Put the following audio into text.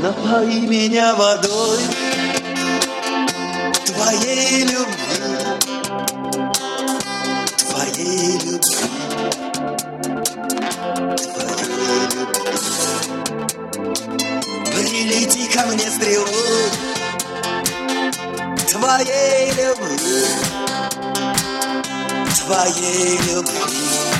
Напои меня водой Твоей любви. Твоей любви. Твоей любви. Прилети ко мне стрелой Твоей любви. Твоей любви.